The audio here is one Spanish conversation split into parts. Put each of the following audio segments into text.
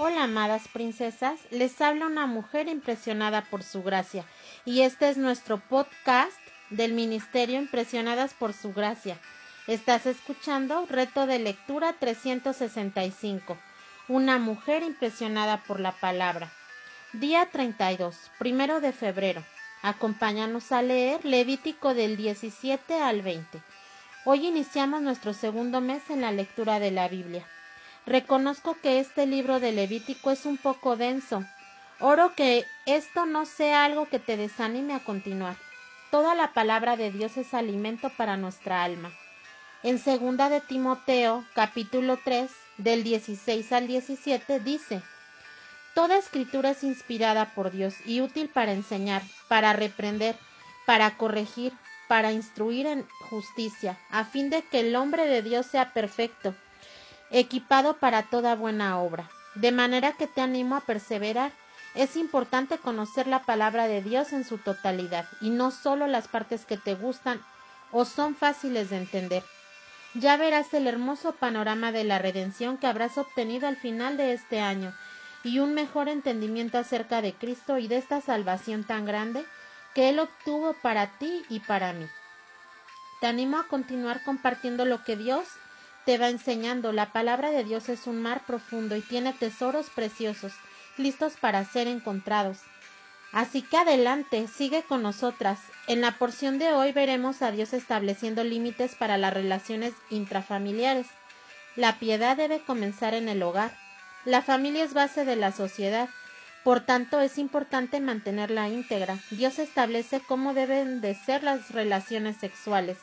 Hola, amadas princesas. Les habla una mujer impresionada por su gracia. Y este es nuestro podcast del Ministerio Impresionadas por su gracia. Estás escuchando Reto de Lectura 365. Una mujer impresionada por la palabra. Día 32, primero de febrero. Acompáñanos a leer Levítico del 17 al 20. Hoy iniciamos nuestro segundo mes en la lectura de la Biblia. Reconozco que este libro de Levítico es un poco denso. Oro que esto no sea algo que te desanime a continuar. Toda la palabra de Dios es alimento para nuestra alma. En segunda de Timoteo, capítulo 3, del 16 al 17, dice: Toda escritura es inspirada por Dios y útil para enseñar, para reprender, para corregir, para instruir en justicia, a fin de que el hombre de Dios sea perfecto, equipado para toda buena obra. De manera que te animo a perseverar. Es importante conocer la palabra de Dios en su totalidad y no solo las partes que te gustan o son fáciles de entender. Ya verás el hermoso panorama de la redención que habrás obtenido al final de este año y un mejor entendimiento acerca de Cristo y de esta salvación tan grande que Él obtuvo para ti y para mí. Te animo a continuar compartiendo lo que Dios te va enseñando. La palabra de Dios es un mar profundo y tiene tesoros preciosos, listos para ser encontrados. Así que adelante, sigue con nosotras. En la porción de hoy veremos a Dios estableciendo límites para las relaciones intrafamiliares. La piedad debe comenzar en el hogar. La familia es base de la sociedad. Por tanto, es importante mantenerla íntegra. Dios establece cómo deben de ser las relaciones sexuales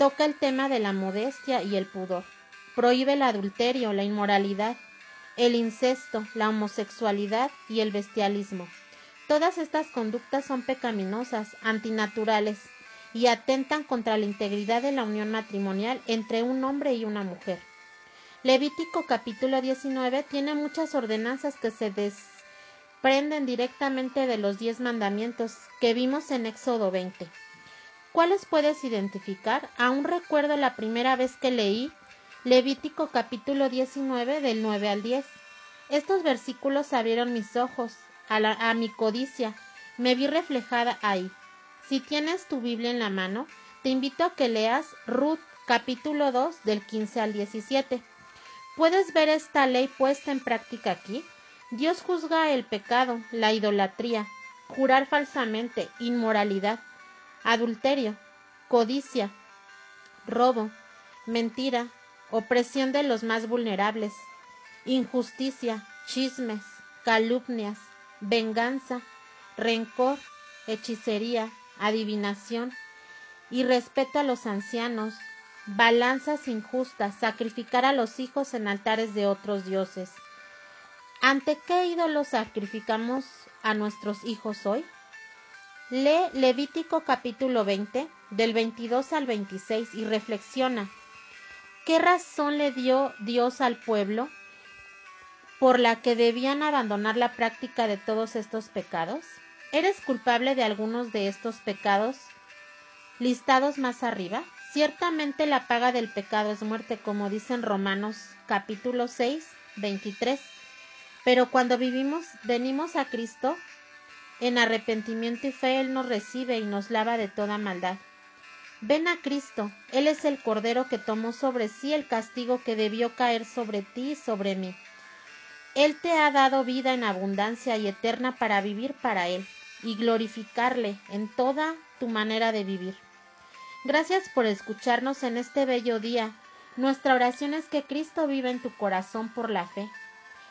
toca el tema de la modestia y el pudor. Prohíbe el adulterio, la inmoralidad, el incesto, la homosexualidad y el bestialismo. Todas estas conductas son pecaminosas, antinaturales y atentan contra la integridad de la unión matrimonial entre un hombre y una mujer. Levítico capítulo 19 tiene muchas ordenanzas que se desprenden directamente de los diez mandamientos que vimos en Éxodo 20. ¿Cuáles puedes identificar? Aún recuerdo la primera vez que leí Levítico capítulo 19 del 9 al 10. Estos versículos abrieron mis ojos a, a mi codicia. Me vi reflejada ahí. Si tienes tu Biblia en la mano, te invito a que leas Ruth capítulo 2 del 15 al 17. ¿Puedes ver esta ley puesta en práctica aquí? Dios juzga el pecado, la idolatría, jurar falsamente, inmoralidad, adulterio, codicia, robo, mentira, opresión de los más vulnerables, injusticia, chismes, calumnias, venganza, rencor, hechicería, adivinación, y respeto a los ancianos, balanzas injustas, sacrificar a los hijos en altares de otros dioses. ¿Ante qué ídolos sacrificamos a nuestros hijos hoy? Lee Levítico capítulo 20, del 22 al 26 y reflexiona. ¿Qué razón le dio Dios al pueblo por la que debían abandonar la práctica de todos estos pecados? ¿Eres culpable de algunos de estos pecados listados más arriba? Ciertamente la paga del pecado es muerte, como dicen Romanos capítulo 6, 23. Pero cuando vivimos, venimos a Cristo, en arrepentimiento y fe Él nos recibe y nos lava de toda maldad. Ven a Cristo, Él es el Cordero que tomó sobre sí el castigo que debió caer sobre ti y sobre mí. Él te ha dado vida en abundancia y eterna para vivir para Él y glorificarle en toda tu manera de vivir. Gracias por escucharnos en este bello día. Nuestra oración es que Cristo viva en tu corazón por la fe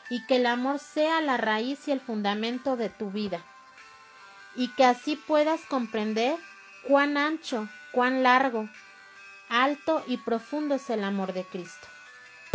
y que el amor sea la raíz y el fundamento de tu vida y que así puedas comprender cuán ancho, cuán largo, alto y profundo es el amor de Cristo.